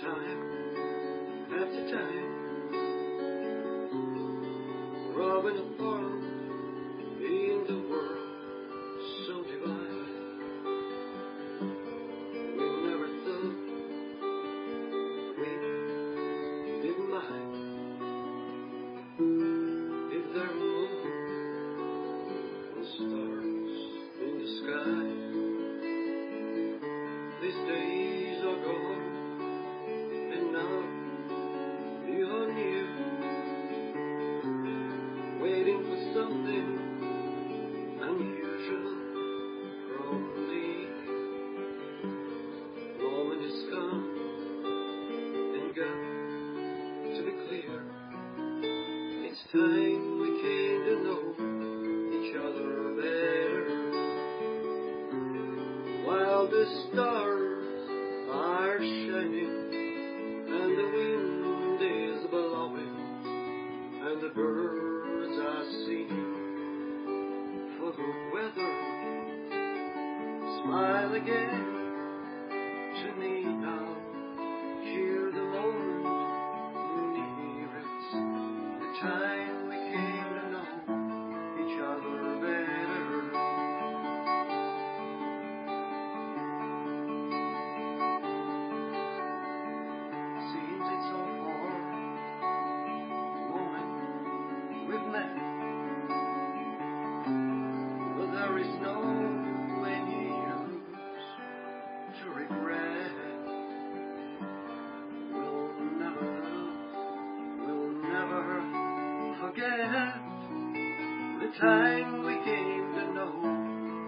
time after time, robbing a farm. Time we came to know each other better. While the stars are shining and the wind is blowing and the birds are singing for the weather. Smile again to me time forget the time we came to know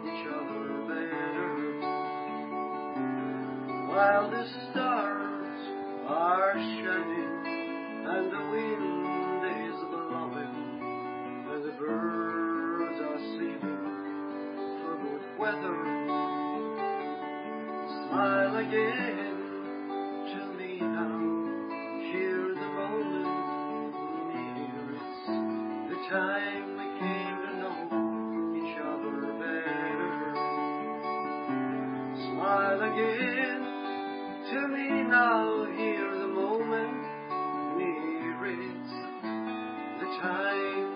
each other better. While the stars are shining and the wind is blowing and the birds are singing for good weather. Smile again time we came to know each other better. Smile again to me now. Hear the moment the time